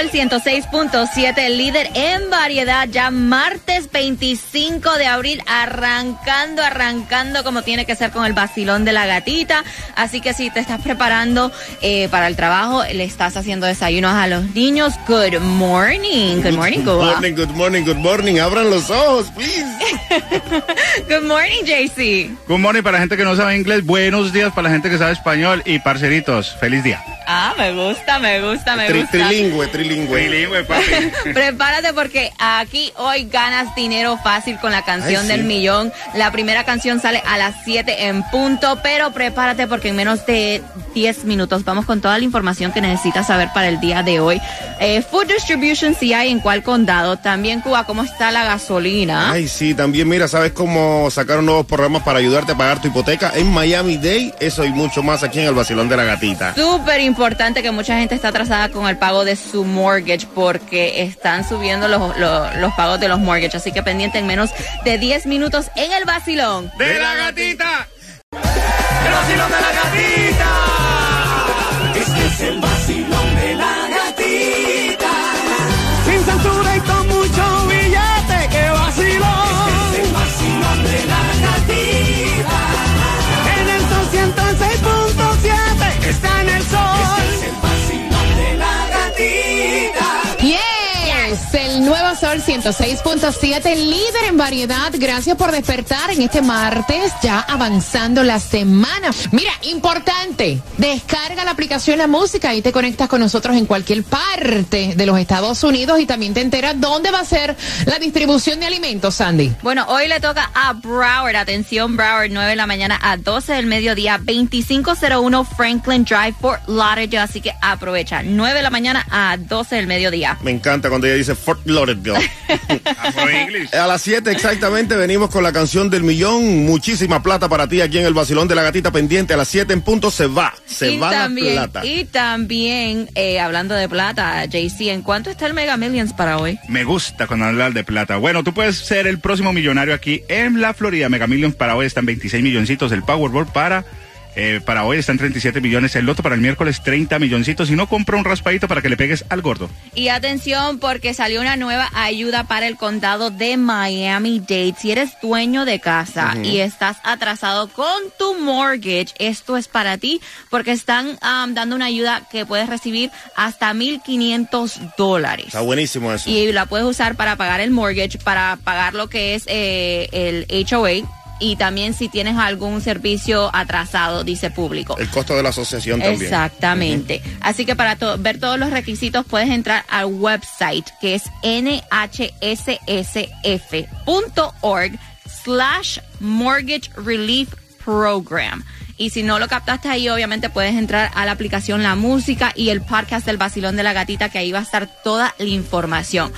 Sol 106.7, el líder en variedad, ya martes 25 de abril, arrancando, arrancando como tiene que ser con el vacilón de la gatita. Así que si te estás preparando eh, para el trabajo, le estás haciendo desayunos a los niños, good morning. Good morning, Good morning, good morning, good morning. Abran los ojos, please. Good morning, JC. Good morning para la gente que no sabe inglés, buenos días para la gente que sabe español y parceritos, feliz día. Ah, me gusta, me gusta, me Tri- gusta. trilingüe, trilingüe. Bilingüe, papi. Prepárate porque aquí hoy ganas dinero fácil con la canción Ay, sí. del millón. La primera canción sale a las 7 en punto, pero prepárate porque en menos de 10 minutos vamos con toda la información que necesitas saber para el día de hoy. Eh, food Distribution si hay en cuál condado. También Cuba, ¿cómo está la gasolina? Ay, sí, también mira, ¿sabes cómo sacaron nuevos programas para ayudarte a pagar tu hipoteca en Miami Day? Eso y mucho más aquí en el Vacilón de la Gatita. Súper importante que mucha gente está atrasada con el pago de su mortgage porque están subiendo los, los, los pagos de los mortgage. Así que pendiente en menos de 10 minutos en el vacilón. ¡De la gatita! El vacilón de la gatita. Este es el vacilón 106.7, líder en variedad. Gracias por despertar en este martes, ya avanzando la semana. Mira, importante, descarga la aplicación La Música y te conectas con nosotros en cualquier parte de los Estados Unidos y también te enteras dónde va a ser la distribución de alimentos, Sandy. Bueno, hoy le toca a Broward. Atención, Broward, 9 de la mañana a 12 del mediodía, 2501 Franklin Drive, Fort Lauderdale. Así que aprovecha, 9 de la mañana a 12 del mediodía. Me encanta cuando ella dice Fort Lauderdale. A las 7 exactamente venimos con la canción del millón. Muchísima plata para ti aquí en el Vacilón de la Gatita pendiente. A las 7 en punto se va. Se y va también, la plata. Y también, eh, hablando de plata, JC, ¿en cuánto está el Mega Millions para hoy? Me gusta cuando hablar de plata. Bueno, tú puedes ser el próximo millonario aquí en la Florida. Mega Millions para hoy están 26 milloncitos. El Powerball para... eh, para hoy están 37 millones, el loto para el miércoles 30 milloncitos. Y no compra un raspadito para que le pegues al gordo. Y atención porque salió una nueva ayuda para el condado de Miami-Dade. Si eres dueño de casa y estás atrasado con tu mortgage, esto es para ti porque están um, dando una ayuda que puedes recibir hasta 1.500 dólares. Está buenísimo eso. Y la puedes usar para pagar el mortgage, para pagar lo que es eh, el HOA y también si tienes algún servicio atrasado, dice público. El costo de la asociación también. Exactamente. Así que para to- ver todos los requisitos puedes entrar al website que es nhssf.org slash mortgage relief program. Y si no lo captaste ahí, obviamente puedes entrar a la aplicación La Música y el podcast del Basilón de la Gatita, que ahí va a estar toda la información.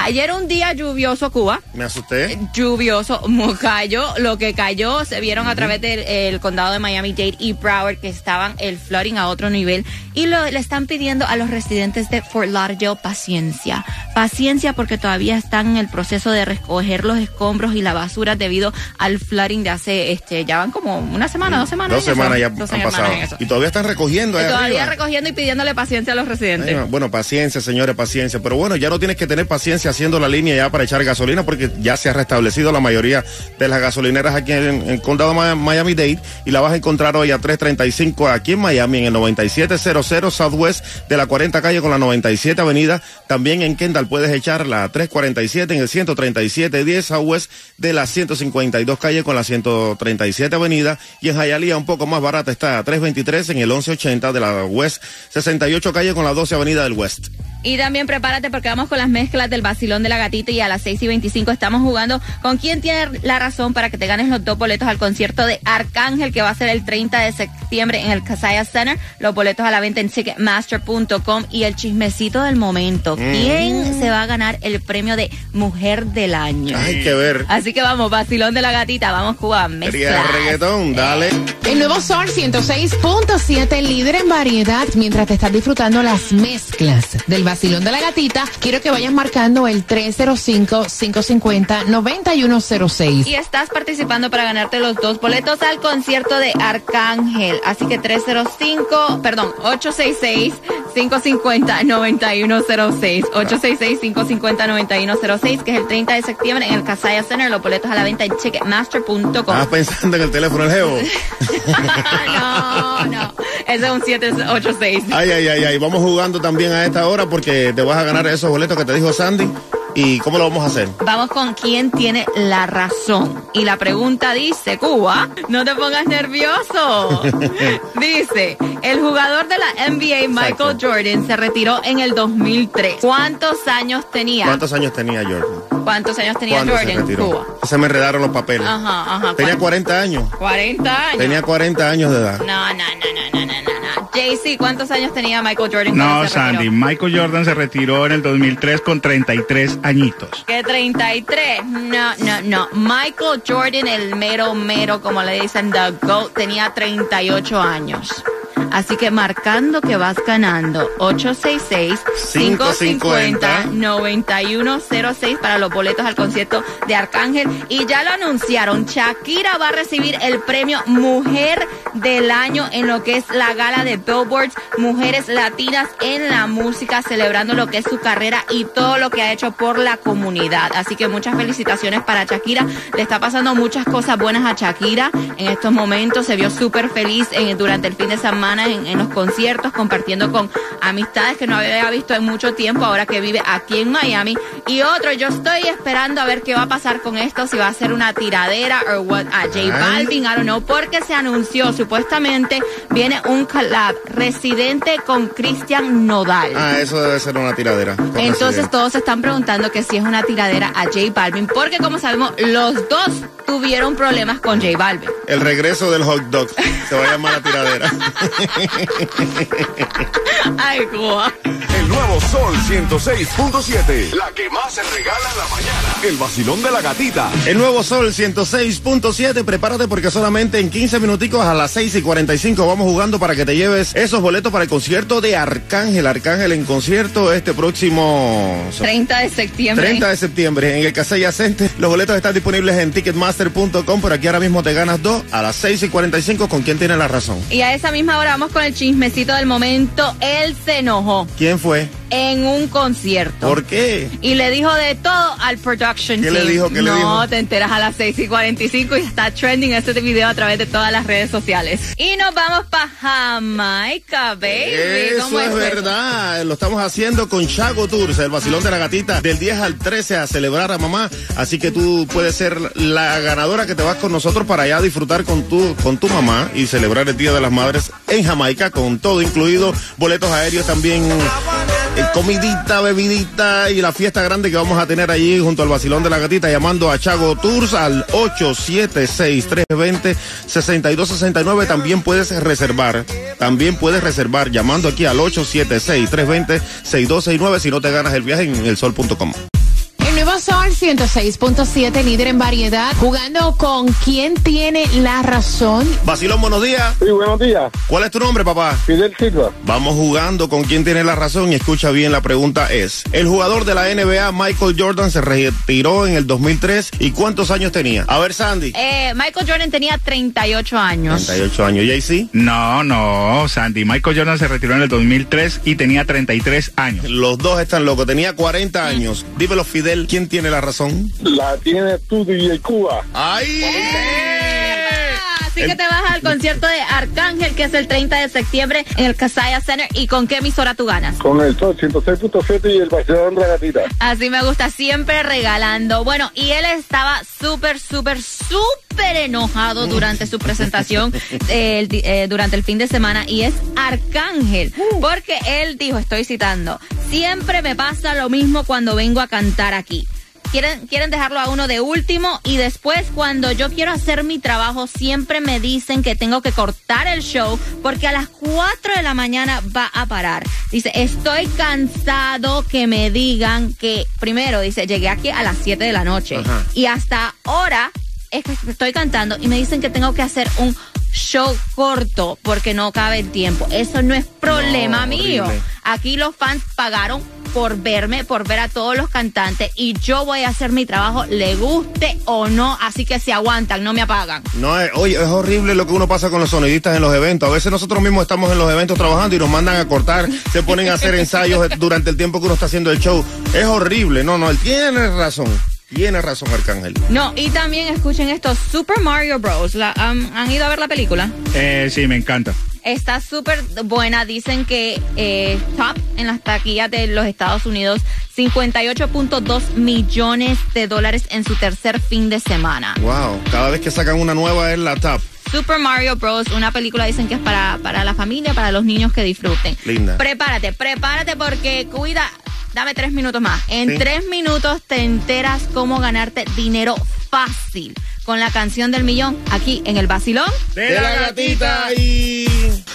Ayer un día lluvioso, Cuba Me asusté. lluvioso, mu- cayó, lo que cayó se vieron a través del el condado de Miami-Dade y Broward que estaban el flooding a otro nivel y lo, le están pidiendo a los residentes de Fort Lauderdale paciencia, paciencia porque todavía están en el proceso de recoger los escombros y la basura debido al flooding de hace, este, ya van como una semana, dos semanas. Dos semanas ya Dos han pasado. Y todavía están recogiendo. ahí Todavía arriba. recogiendo y pidiéndole paciencia a los residentes. Ay, bueno, paciencia, señores, paciencia. Pero bueno, ya no tienes que tener paciencia haciendo la línea ya para echar gasolina porque ya se ha restablecido la mayoría de las gasolineras aquí en el condado de Miami-Dade y la vas a encontrar hoy a 335 aquí en Miami en el 9700 Southwest de la 40 calle con la 97 avenida. También en Kendall puedes echarla a 347 en el 13710 Southwest de la 152 calle con la 137 avenida y en Hialeah un poco más barata está a 323 en el 1180 de la West 68 calle con la 12 avenida del West. Y también prepárate porque vamos con las mezclas del vacilón de la gatita y a las 6 y 25 estamos jugando con quién tiene la razón para que te ganes los dos boletos al concierto de Arcángel que va a ser el 30 de septiembre en el Casaya Center. Los boletos a la venta en Ticketmaster.com y el chismecito del momento. ¿Quién se va a ganar el premio de Mujer del Año? Hay que ver. Así que vamos, vacilón de la gatita, vamos Cuba, mezclas. reggaetón, dale. El nuevo Sol 106.7, líder en variedad. Mientras te estás disfrutando las mezclas del vacilón de la gatita, quiero que vayas marcando el 305-550-9106. Y estás participando para ganarte los dos boletos al concierto de Arcángel. Así que 305, perdón, 866-550-9106. 866-550-9106, que es el 30 de septiembre en el Casaya Center. Los boletos a la venta en Ticketmaster.com. Estabas pensando en el teléfono del Geo. no, no. Ese es un 786. Ay, ay, ay, ay. Vamos jugando también a esta hora porque te vas a ganar esos boletos que te dijo Sandy. ¿Y cómo lo vamos a hacer? Vamos con quién tiene la razón. Y la pregunta dice, Cuba, no te pongas nervioso. dice, el jugador de la NBA, Michael Exacto. Jordan, se retiró en el 2003. ¿Cuántos años tenía? ¿Cuántos años tenía Jordan? ¿Cuántos años tenía ¿Cuándo se Jordan? retiró? Cuba. Se me enredaron los papeles. Ajá, ajá. Tenía ¿cuánto? 40 años. 40 años. Tenía 40 años de edad. No, no, no, no, no, no, no. JC, ¿cuántos años tenía Michael Jordan? No, se retiró? Sandy, Michael Jordan se retiró en el 2003 con 33 añitos. Que 33. No, no, no. Michael Jordan, el mero mero, como le dicen, The GOAT, tenía 38 años. Así que marcando que vas ganando 866-550-9106 para los boletos al concierto de Arcángel. Y ya lo anunciaron, Shakira va a recibir el premio Mujer del Año en lo que es la gala de Billboards Mujeres Latinas en la música, celebrando lo que es su carrera y todo lo que ha hecho por la comunidad. Así que muchas felicitaciones para Shakira. Le está pasando muchas cosas buenas a Shakira en estos momentos. Se vio súper feliz durante el fin de semana en, en los conciertos, compartiendo con amistades que no había visto en mucho tiempo, ahora que vive aquí en Miami. Y otro, yo estoy esperando a ver qué va a pasar con esto, si va a ser una tiradera o what, a J. Balvin, I don't know, porque se anunció, supuestamente viene un collab residente con Cristian Nodal. Ah, eso debe ser una tiradera. Entonces Residente. todos se están preguntando que si es una tiradera a J Balvin, porque como sabemos, los dos tuvieron problemas con J Balvin. El regreso del hot dog. Se va a llamar la tiradera. Ay, Cuba. El nuevo Sol 106.7. La que más se regala en la mañana. El vacilón de la gatita. El nuevo Sol 106.7, prepárate porque solamente en 15 minuticos a las 6 y 45 vamos jugando para que te lleves esos boletos para el concierto de Arcángel. Arcángel en concierto este próximo 30 de septiembre. 30 de septiembre en el Casella Center. Los boletos están disponibles en ticketmaster.com, pero aquí ahora mismo te ganas dos a las 6 y 45 con quien tiene la razón. Y a esa misma hora vamos con el chismecito del momento. Él se enojó ¿Quién fue? way. En un concierto. ¿Por qué? Y le dijo de todo al production ¿Qué team. le dijo? ¿Qué le no, dijo? te enteras a las 6 y 45 y está trending este video a través de todas las redes sociales. Y nos vamos para Jamaica, baby. ¿Cómo Eso es verdad, lo estamos haciendo con Chago Tours, el vacilón de la gatita, del 10 al 13 a celebrar a mamá. Así que tú puedes ser la ganadora que te vas con nosotros para allá a disfrutar con tu, con tu mamá y celebrar el Día de las Madres en Jamaica, con todo incluido, boletos aéreos también, eh, comidita, bebidita y la fiesta grande que vamos a tener allí junto al vacilón de la gatita, llamando a Chago Tours al 876-320-6269. También puedes reservar, también puedes reservar llamando aquí al 876-320-6269 si no te ganas el viaje en. El nuevo Sol 106.7, líder en variedad, jugando con quién tiene la razón. Vacilón, buenos días. Sí, buenos días. ¿Cuál es tu nombre, papá? Fidel Silva. Vamos jugando con quién tiene la razón y escucha bien, la pregunta es, el jugador de la NBA, Michael Jordan, se retiró en el 2003 y ¿cuántos años tenía? A ver, Sandy. Eh, Michael Jordan tenía 38 años. 38 años. ¿JC? No, no, Sandy. Michael Jordan se retiró en el 2003 y tenía 33 años. Los dos están locos. Tenía 40 años. Dímelo, Fidel, ¿quién tiene la razón? La tiene tú, DJ Cuba. ¡Ay! Así que te vas al concierto de Arcángel, que es el 30 de septiembre en el Casaya Center. ¿Y con qué emisora tú ganas? Con el sol 106.7 y el vacilón de la gatita. Así me gusta, siempre regalando. Bueno, y él estaba súper, súper, súper enojado durante su presentación eh, el eh, durante el fin de semana y es Arcángel, porque él dijo, estoy citando, Siempre me pasa lo mismo cuando vengo a cantar aquí. Quieren, quieren dejarlo a uno de último y después cuando yo quiero hacer mi trabajo siempre me dicen que tengo que cortar el show porque a las 4 de la mañana va a parar. Dice, estoy cansado que me digan que, primero dice, llegué aquí a las 7 de la noche Ajá. y hasta ahora es que estoy cantando y me dicen que tengo que hacer un show corto porque no cabe el tiempo. Eso no es problema No, mío. Aquí los fans pagaron por verme, por ver a todos los cantantes y yo voy a hacer mi trabajo, le guste o no, así que se aguantan, no me apagan. No, es, oye, es horrible lo que uno pasa con los sonidistas en los eventos. A veces nosotros mismos estamos en los eventos trabajando y nos mandan a cortar, se ponen a hacer ensayos durante el tiempo que uno está haciendo el show. Es horrible. No, no, él tiene razón. Tiene razón, Arcángel. No, y también escuchen esto, Super Mario Bros. La- ¿han, han ido a ver la película? Eh, sí, me encanta. Está súper buena. Dicen que eh, top en las taquillas de los Estados Unidos, 58.2 millones de dólares en su tercer fin de semana. Wow, cada vez que sacan una nueva es la tap. Super Mario Bros. Una película dicen que es para, para la familia, para los niños que disfruten. Linda. Prepárate, prepárate porque cuida. Dame tres minutos más. En Sí. tres minutos te enteras cómo ganarte dinero fácil con la canción del millón aquí en el Basilón. De la gatita y...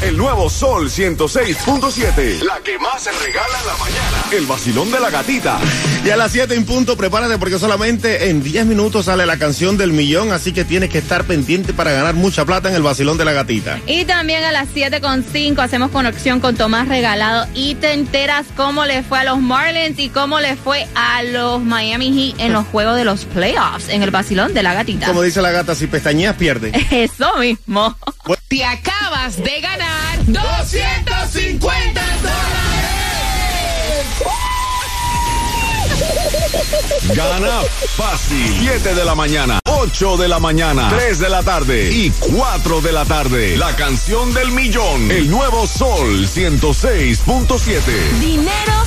El nuevo Sol 106.7. La que más se regala en la mañana. El vacilón de la gatita. Y a las 7 en punto, prepárate porque solamente en 10 minutos sale la canción del millón, así que tienes que estar pendiente para ganar mucha plata en el vacilón de la gatita. Y también a las 7.5 hacemos conexión con Tomás Regalado y te enteras cómo le fue a los Marlins y cómo le fue a los Miami Heat en los juegos de los playoffs en el Basilón de la gatita. Como dice la gata, si pestañeas, pierde. Eso mismo. Te acabas de ganar 250 Gana fácil. 7 de la mañana, 8 de la mañana, 3 de la tarde y 4 de la tarde. La canción del millón. El nuevo Sol 106.7. Dinero